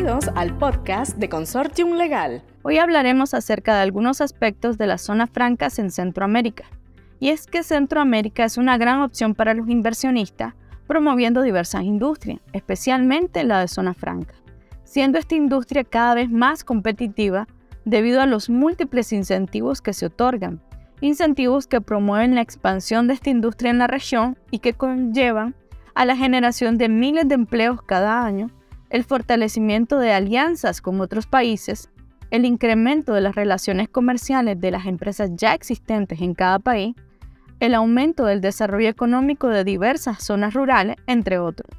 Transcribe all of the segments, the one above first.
Bienvenidos al podcast de Consortium Legal. Hoy hablaremos acerca de algunos aspectos de las zonas francas en Centroamérica. Y es que Centroamérica es una gran opción para los inversionistas, promoviendo diversas industrias, especialmente la de zona franca, siendo esta industria cada vez más competitiva debido a los múltiples incentivos que se otorgan, incentivos que promueven la expansión de esta industria en la región y que conllevan a la generación de miles de empleos cada año, el fortalecimiento de alianzas con otros países, el incremento de las relaciones comerciales de las empresas ya existentes en cada país, el aumento del desarrollo económico de diversas zonas rurales, entre otros.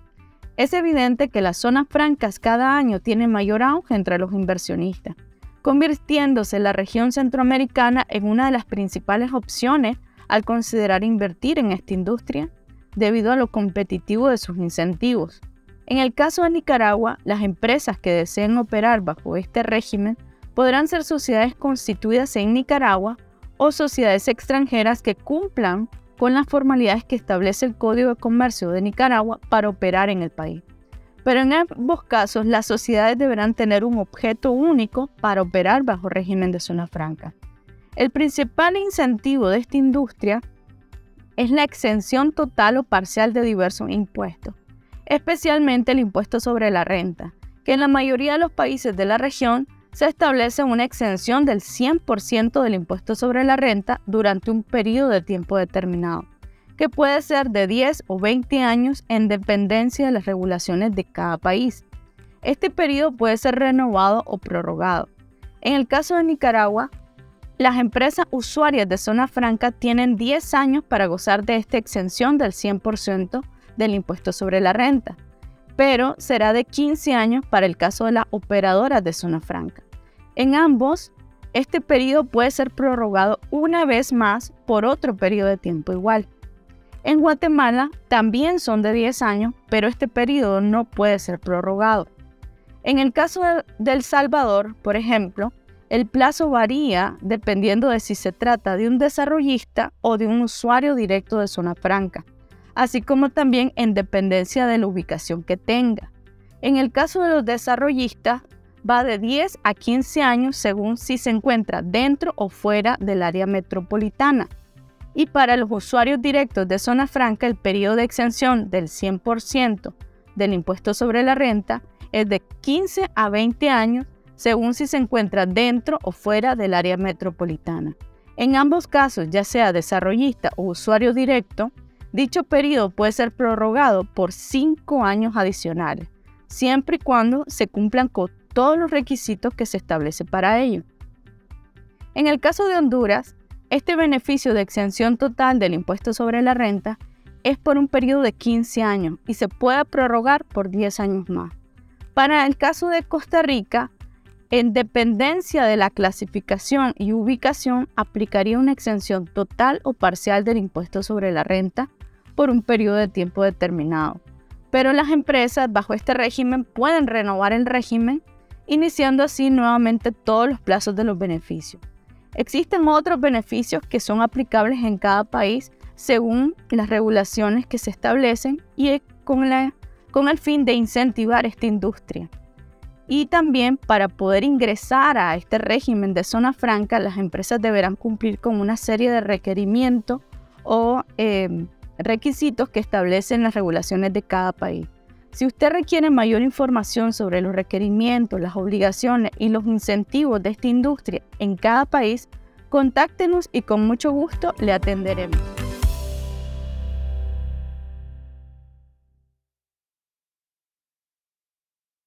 Es evidente que las zonas francas cada año tienen mayor auge entre los inversionistas, convirtiéndose la región centroamericana en una de las principales opciones al considerar invertir en esta industria debido a lo competitivo de sus incentivos. En el caso de Nicaragua, las empresas que deseen operar bajo este régimen podrán ser sociedades constituidas en Nicaragua o sociedades extranjeras que cumplan con las formalidades que establece el Código de Comercio de Nicaragua para operar en el país. Pero en ambos casos, las sociedades deberán tener un objeto único para operar bajo régimen de zona franca. El principal incentivo de esta industria es la exención total o parcial de diversos impuestos, especialmente el impuesto sobre la renta, que en la mayoría de los países de la región se establece una exención del 100% del impuesto sobre la renta durante un periodo de tiempo determinado, que puede ser de 10 o 20 años en dependencia de las regulaciones de cada país. Este periodo puede ser renovado o prorrogado. En el caso de Nicaragua, las empresas usuarias de zona franca tienen 10 años para gozar de esta exención del 100% del impuesto sobre la renta, pero será de 15 años para el caso de las operadoras de zona franca. En ambos, este periodo puede ser prorrogado una vez más por otro periodo de tiempo igual. En Guatemala también son de 10 años, pero este periodo no puede ser prorrogado. En el caso de El Salvador, por ejemplo, el plazo varía dependiendo de si se trata de un desarrollista o de un usuario directo de zona franca, así como también en dependencia de la ubicación que tenga. En el caso de los desarrollistas, va de 10 a 15 años según si se encuentra dentro o fuera del área metropolitana. Y para los usuarios directos de zona franca, el periodo de exención del 100% del impuesto sobre la renta es de 15 a 20 años según si se encuentra dentro o fuera del área metropolitana. En ambos casos, ya sea desarrollista o usuario directo, dicho periodo puede ser prorrogado por cinco años adicionales, siempre y cuando se cumplan con todos los requisitos que se establece para ello. En el caso de Honduras, este beneficio de exención total del impuesto sobre la renta es por un periodo de 15 años y se puede prorrogar por 10 años más. Para el caso de Costa Rica, en dependencia de la clasificación y ubicación, aplicaría una exención total o parcial del impuesto sobre la renta por un periodo de tiempo determinado. Pero las empresas bajo este régimen pueden renovar el régimen, iniciando así nuevamente todos los plazos de los beneficios. Existen otros beneficios que son aplicables en cada país según las regulaciones que se establecen y con, con el fin de incentivar esta industria. Y también para poder ingresar a este régimen de zona franca, las empresas deberán cumplir con una serie de requerimientos o em, requisitos que establecen las regulaciones de cada país. Si usted requiere mayor información sobre los requerimientos, las obligaciones y los incentivos de esta industria en cada país, contáctenos y con mucho gusto le atenderemos.